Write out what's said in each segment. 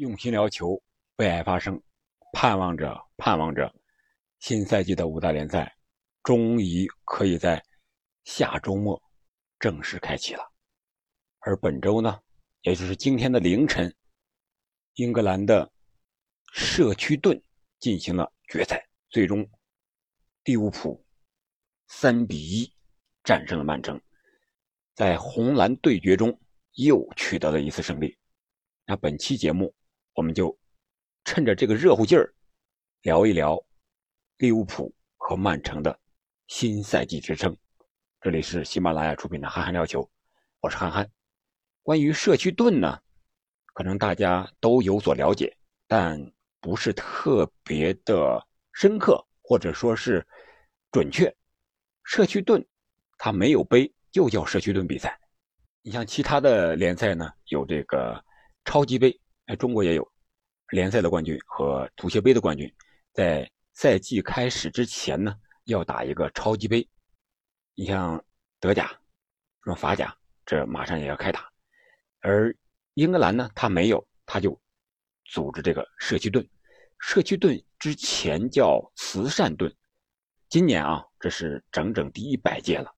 用心聊球，为爱发声，盼望着盼望着，新赛季的五大联赛终于可以在下周末正式开启了。而本周呢，也就是今天的凌晨，英格兰的社区盾进行了决赛，最终利物浦三比一战胜了曼城，在红蓝对决中又取得了一次胜利。那本期节目。我们就趁着这个热乎劲儿，聊一聊利物浦和曼城的新赛季之争。这里是喜马拉雅出品的《憨憨聊球》，我是憨憨。关于社区盾呢，可能大家都有所了解，但不是特别的深刻，或者说是准确。社区盾它没有杯，就叫社区盾比赛。你像其他的联赛呢，有这个超级杯。在中国也有联赛的冠军和足协杯的冠军，在赛季开始之前呢，要打一个超级杯。你像德甲、什么法甲，这马上也要开打。而英格兰呢，他没有，他就组织这个社区盾。社区盾之前叫慈善盾，今年啊，这是整整第一百届了。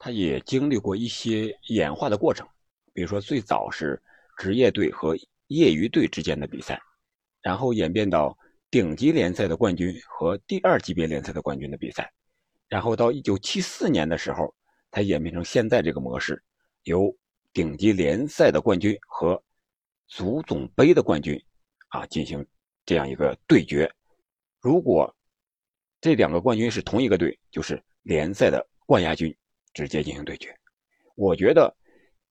他也经历过一些演化的过程，比如说最早是职业队和。业余队之间的比赛，然后演变到顶级联赛的冠军和第二级别联赛的冠军的比赛，然后到一九七四年的时候，才演变成现在这个模式，由顶级联赛的冠军和足总杯的冠军啊进行这样一个对决。如果这两个冠军是同一个队，就是联赛的冠亚军直接进行对决。我觉得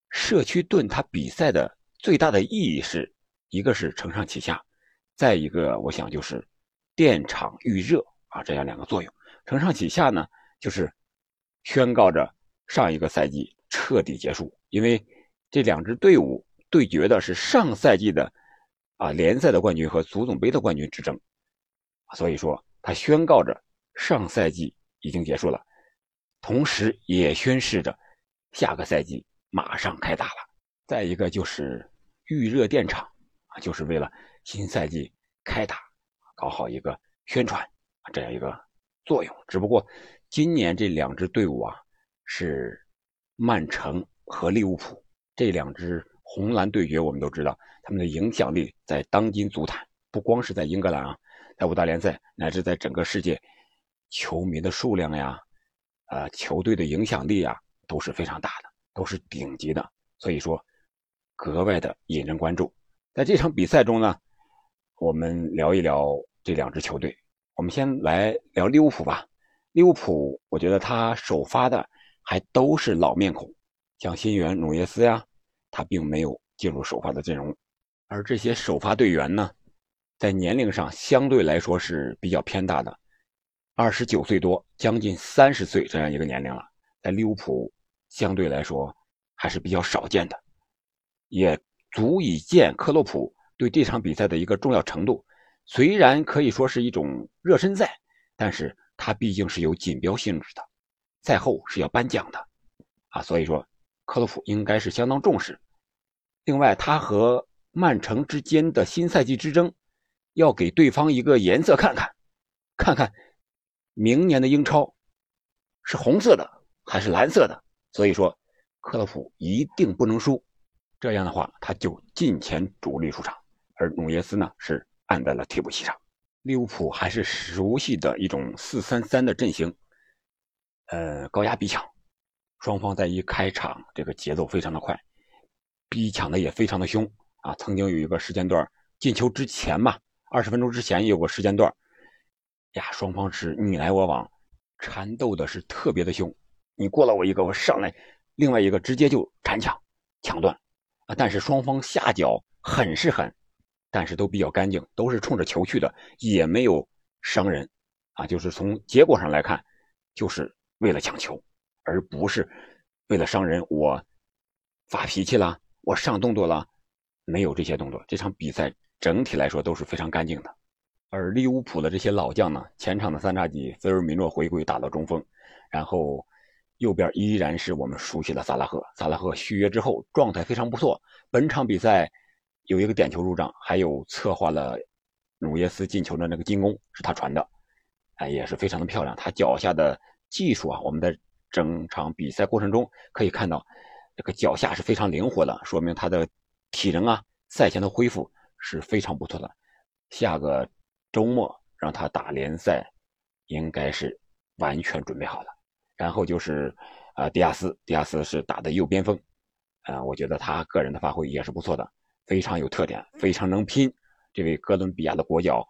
社区盾它比赛的。最大的意义是一个是承上启下，再一个我想就是电场预热啊，这样两个作用。承上启下呢，就是宣告着上一个赛季彻底结束，因为这两支队伍对决的是上赛季的啊联赛的冠军和足总杯的冠军之争，所以说它宣告着上赛季已经结束了，同时也宣示着下个赛季马上开打了。再一个就是预热电场啊，就是为了新赛季开打搞好一个宣传，这样一个作用。只不过今年这两支队伍啊，是曼城和利物浦这两支红蓝对决，我们都知道他们的影响力在当今足坛，不光是在英格兰啊，在五大联赛乃至在整个世界，球迷的数量呀，呃，球队的影响力啊，都是非常大的，都是顶级的。所以说。格外的引人关注，在这场比赛中呢，我们聊一聊这两支球队。我们先来聊利物浦吧。利物浦，我觉得他首发的还都是老面孔，像新援努涅斯呀，他并没有进入首发的阵容。而这些首发队员呢，在年龄上相对来说是比较偏大的，二十九岁多，将近三十岁这样一个年龄了，在利物浦相对来说还是比较少见的。也足以见克洛普对这场比赛的一个重要程度。虽然可以说是一种热身赛，但是它毕竟是有锦标性质的，赛后是要颁奖的，啊，所以说克洛普应该是相当重视。另外，他和曼城之间的新赛季之争，要给对方一个颜色看看，看看明年的英超是红色的还是蓝色的。所以说，克洛普一定不能输。这样的话，他就进前主力出场，而努涅斯呢是按在了替补席上。利物浦还是熟悉的一种四三三的阵型，呃，高压逼抢，双方在一开场这个节奏非常的快，逼抢的也非常的凶啊。曾经有一个时间段进球之前嘛，二十分钟之前有个时间段，呀，双方是你来我往，缠斗的是特别的凶，你过了我一个，我上来，另外一个直接就缠抢抢断。但是双方下脚狠是狠，但是都比较干净，都是冲着球去的，也没有伤人，啊，就是从结果上来看，就是为了抢球，而不是为了伤人。我发脾气了，我上动作了，没有这些动作。这场比赛整体来说都是非常干净的。而利物浦的这些老将呢，前场的三叉戟菲尔米诺回归打到中锋，然后。右边依然是我们熟悉的萨拉赫。萨拉赫续约之后状态非常不错，本场比赛有一个点球入账，还有策划了努涅斯进球的那个进攻是他传的，哎，也是非常的漂亮。他脚下的技术啊，我们在整场比赛过程中可以看到，这个脚下是非常灵活的，说明他的体能啊，赛前的恢复是非常不错的。下个周末让他打联赛，应该是完全准备好了。然后就是啊，迪亚斯，迪亚斯是打的右边锋。啊，我觉得他个人的发挥也是不错的，非常有特点，非常能拼。这位哥伦比亚的国脚，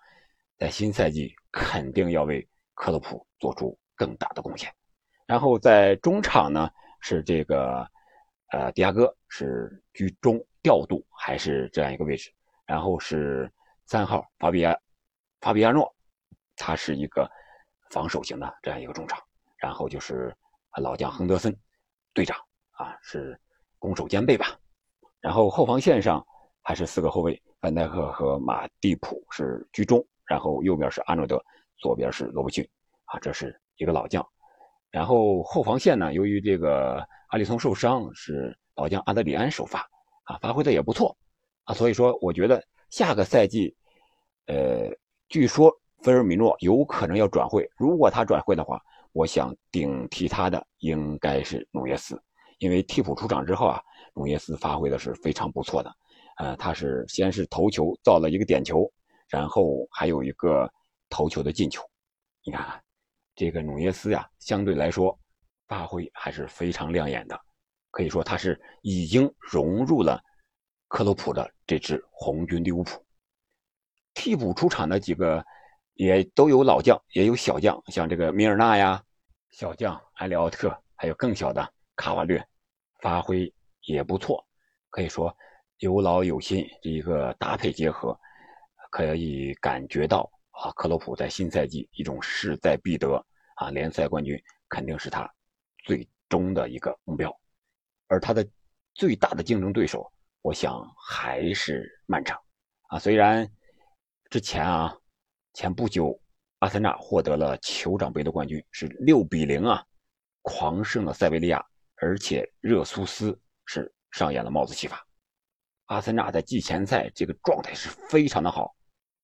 在新赛季肯定要为克洛普做出更大的贡献。然后在中场呢，是这个呃，迪亚哥是居中调度，还是这样一个位置。然后是三号法比亚法比亚诺，他是一个防守型的这样一个中场。然后就是老将亨德森，队长啊是。攻守兼备吧，然后后防线上还是四个后卫，范戴克和马蒂普是居中，然后右边是阿诺德，左边是罗伯逊，啊，这是一个老将。然后后防线呢，由于这个阿里松受伤，是老将阿德里安首发，啊，发挥的也不错，啊，所以说我觉得下个赛季，呃，据说菲尔米诺有可能要转会，如果他转会的话，我想顶替他的应该是努涅斯。因为替补出场之后啊，努涅斯发挥的是非常不错的，呃，他是先是头球造了一个点球，然后还有一个头球的进球。你看看这个努涅斯呀，相对来说发挥还是非常亮眼的，可以说他是已经融入了克洛普的这支红军利物浦。替补出场的几个也都有老将，也有小将，像这个米尔纳呀，小将埃里奥特，还有更小的卡瓦略。发挥也不错，可以说有老有新这一个搭配结合，可以感觉到啊，克洛普在新赛季一种势在必得啊，联赛冠军肯定是他最终的一个目标，而他的最大的竞争对手，我想还是曼城啊。虽然之前啊，前不久阿森纳获得了酋长杯的冠军，是六比零啊，狂胜了塞维利亚。而且热苏斯是上演了帽子戏法，阿森纳在季前赛这个状态是非常的好，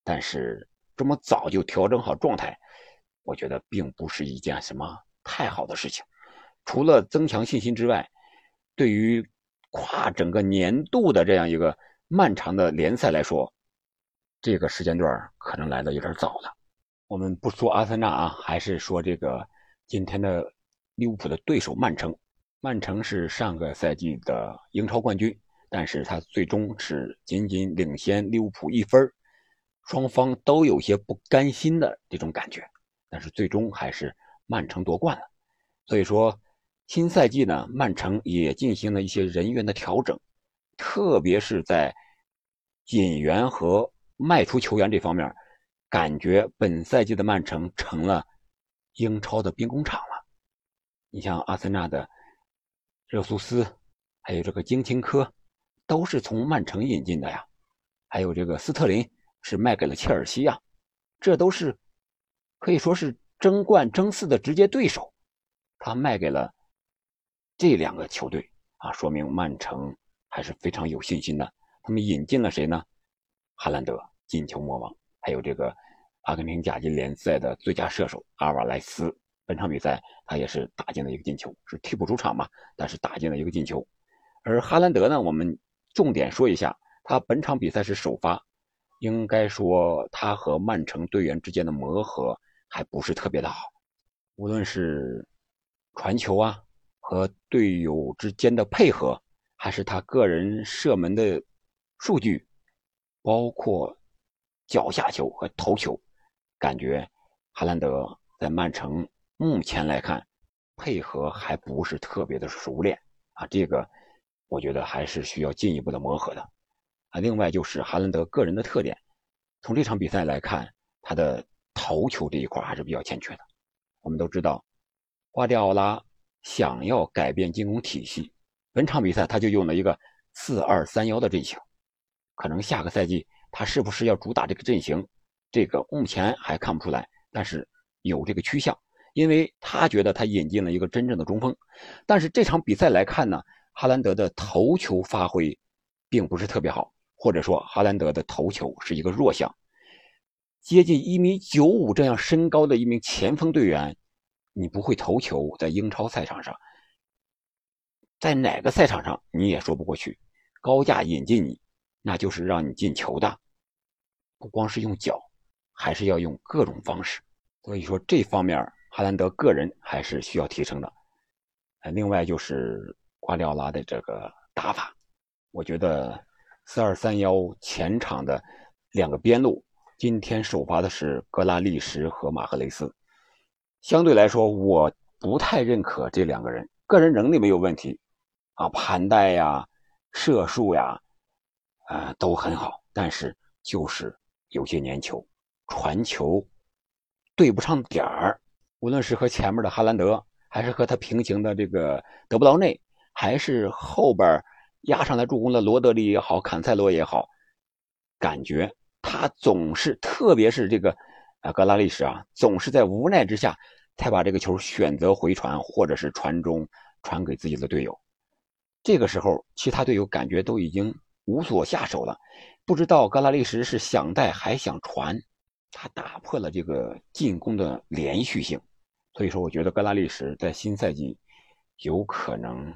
但是这么早就调整好状态，我觉得并不是一件什么太好的事情。除了增强信心之外，对于跨整个年度的这样一个漫长的联赛来说，这个时间段可能来的有点早了。我们不说阿森纳啊，还是说这个今天的利物浦的对手曼城。曼城是上个赛季的英超冠军，但是他最终是仅仅领先利物浦一分双方都有些不甘心的这种感觉，但是最终还是曼城夺冠了。所以说，新赛季呢，曼城也进行了一些人员的调整，特别是在引援和卖出球员这方面，感觉本赛季的曼城成了英超的兵工厂了。你像阿森纳的。热苏斯，还有这个金琴科，都是从曼城引进的呀。还有这个斯特林是卖给了切尔西呀，这都是可以说是争冠争四的直接对手。他卖给了这两个球队啊，说明曼城还是非常有信心的。他们引进了谁呢？哈兰德，进球魔王，还有这个阿根廷甲级联赛的最佳射手阿瓦莱斯。本场比赛他也是打进了一个进球，是替补出场嘛，但是打进了一个进球。而哈兰德呢，我们重点说一下，他本场比赛是首发，应该说他和曼城队员之间的磨合还不是特别的好，无论是传球啊和队友之间的配合，还是他个人射门的数据，包括脚下球和头球，感觉哈兰德在曼城。目前来看，配合还不是特别的熟练啊，这个我觉得还是需要进一步的磨合的啊。另外就是哈兰德个人的特点，从这场比赛来看，他的头球这一块还是比较欠缺的。我们都知道，瓜迪奥拉想要改变进攻体系，本场比赛他就用了一个四二三幺的阵型，可能下个赛季他是不是要主打这个阵型，这个目前还看不出来，但是有这个趋向。因为他觉得他引进了一个真正的中锋，但是这场比赛来看呢，哈兰德的头球发挥并不是特别好，或者说哈兰德的头球是一个弱项。接近一米九五这样身高的一名前锋队员，你不会投球，在英超赛场上，在哪个赛场上你也说不过去。高价引进你，那就是让你进球的，不光是用脚，还是要用各种方式。所以说这方面哈兰德个人还是需要提升的。呃，另外就是瓜迪奥拉的这个打法，我觉得四二三幺前场的两个边路。今天首发的是格拉利什和马赫雷斯，相对来说，我不太认可这两个人。个人能力没有问题，啊，盘带呀、射术呀，啊，都很好，但是就是有些粘球，传球对不上点儿。无论是和前面的哈兰德，还是和他平行的这个德布劳内，还是后边压上来助攻的罗德里也好，坎塞罗也好，感觉。他总是，特别是这个，啊，格拉利什啊，总是在无奈之下才把这个球选择回传，或者是传中传给自己的队友。这个时候，其他队友感觉都已经无所下手了，不知道格拉利什是想带还想传，他打破了这个进攻的连续性。所以说，我觉得格拉利什在新赛季有可能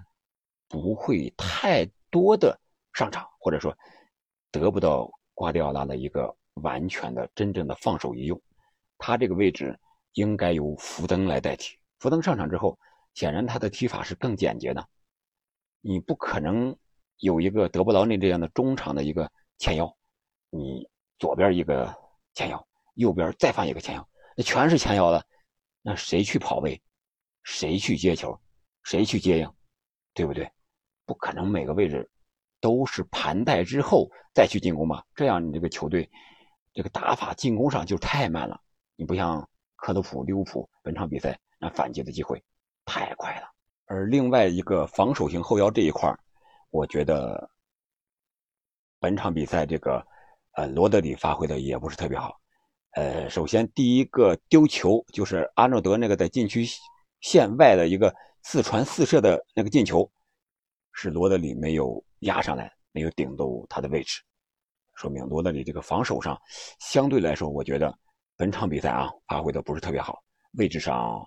不会太多的上场，或者说得不到。瓜迪奥拉的一个完全的、真正的放手一用，他这个位置应该由福登来代替。福登上场之后，显然他的踢法是更简洁的。你不可能有一个德布劳内这样的中场的一个前腰，你左边一个前腰，右边再放一个前腰，那全是前腰了，那谁去跑位？谁去接球？谁去接应？对不对？不可能每个位置。都是盘带之后再去进攻吧，这样你这个球队这个打法进攻上就太慢了。你不像克洛普、利物浦本场比赛那反击的机会太快了。而另外一个防守型后腰这一块我觉得本场比赛这个呃罗德里发挥的也不是特别好。呃，首先第一个丢球就是阿诺德那个在禁区线外的一个四传四射的那个进球，是罗德里没有。压上来没有顶到他的位置，说明罗德里这个防守上相对来说，我觉得本场比赛啊发挥的不是特别好，位置上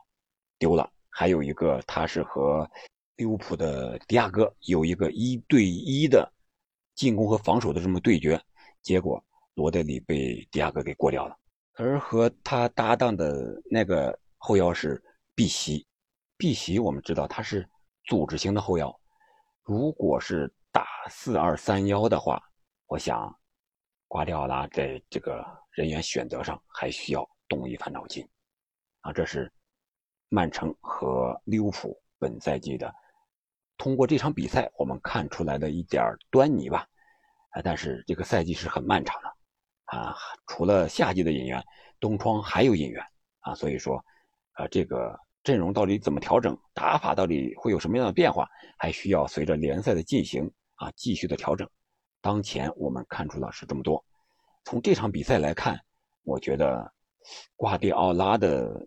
丢了。还有一个他是和利物浦的迪亚哥有一个一对一的进攻和防守的这么对决，结果罗德里被迪亚哥给过掉了。而和他搭档的那个后腰是碧玺，碧玺我们知道他是组织型的后腰，如果是。打四二三幺的话，我想瓜迪奥拉在这个人员选择上还需要动一番脑筋啊。这是曼城和利物浦本赛季的通过这场比赛我们看出来的一点端倪吧。啊，但是这个赛季是很漫长的啊，除了夏季的引援，冬窗还有引援啊，所以说啊，这个阵容到底怎么调整，打法到底会有什么样的变化，还需要随着联赛的进行。啊，继续的调整。当前我们看出了是这么多。从这场比赛来看，我觉得瓜迪奥拉的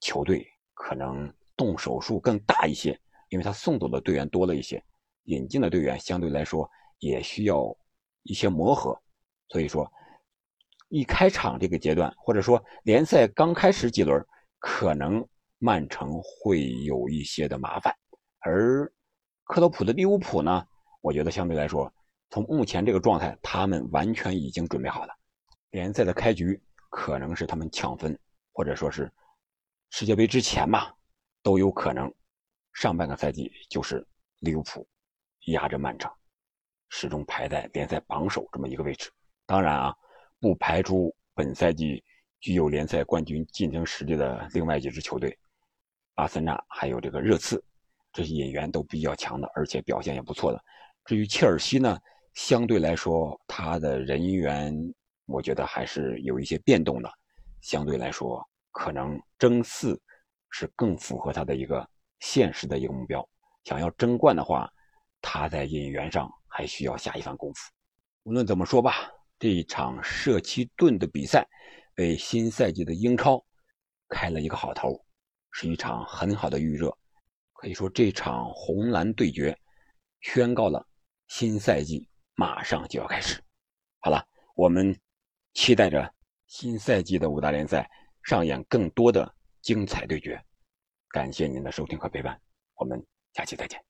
球队可能动手术更大一些，因为他送走的队员多了一些，引进的队员相对来说也需要一些磨合。所以说，一开场这个阶段，或者说联赛刚开始几轮，可能曼城会有一些的麻烦，而克洛普的利物浦呢？我觉得相对来说，从目前这个状态，他们完全已经准备好了。联赛的开局可能是他们抢分，或者说是世界杯之前吧，都有可能。上半个赛季就是利物浦压着曼城，始终排在联赛榜首这么一个位置。当然啊，不排除本赛季具有联赛冠军竞争实力的另外几支球队，阿森纳还有这个热刺，这些引援都比较强的，而且表现也不错的。至于切尔西呢，相对来说，他的人员我觉得还是有一些变动的。相对来说，可能争四是更符合他的一个现实的一个目标。想要争冠的话，他在引援上还需要下一番功夫。无论怎么说吧，这一场社区盾的比赛为新赛季的英超开了一个好头，是一场很好的预热。可以说，这场红蓝对决宣告了。新赛季马上就要开始。好了，我们期待着新赛季的五大联赛上演更多的精彩对决。感谢您的收听和陪伴，我们下期再见。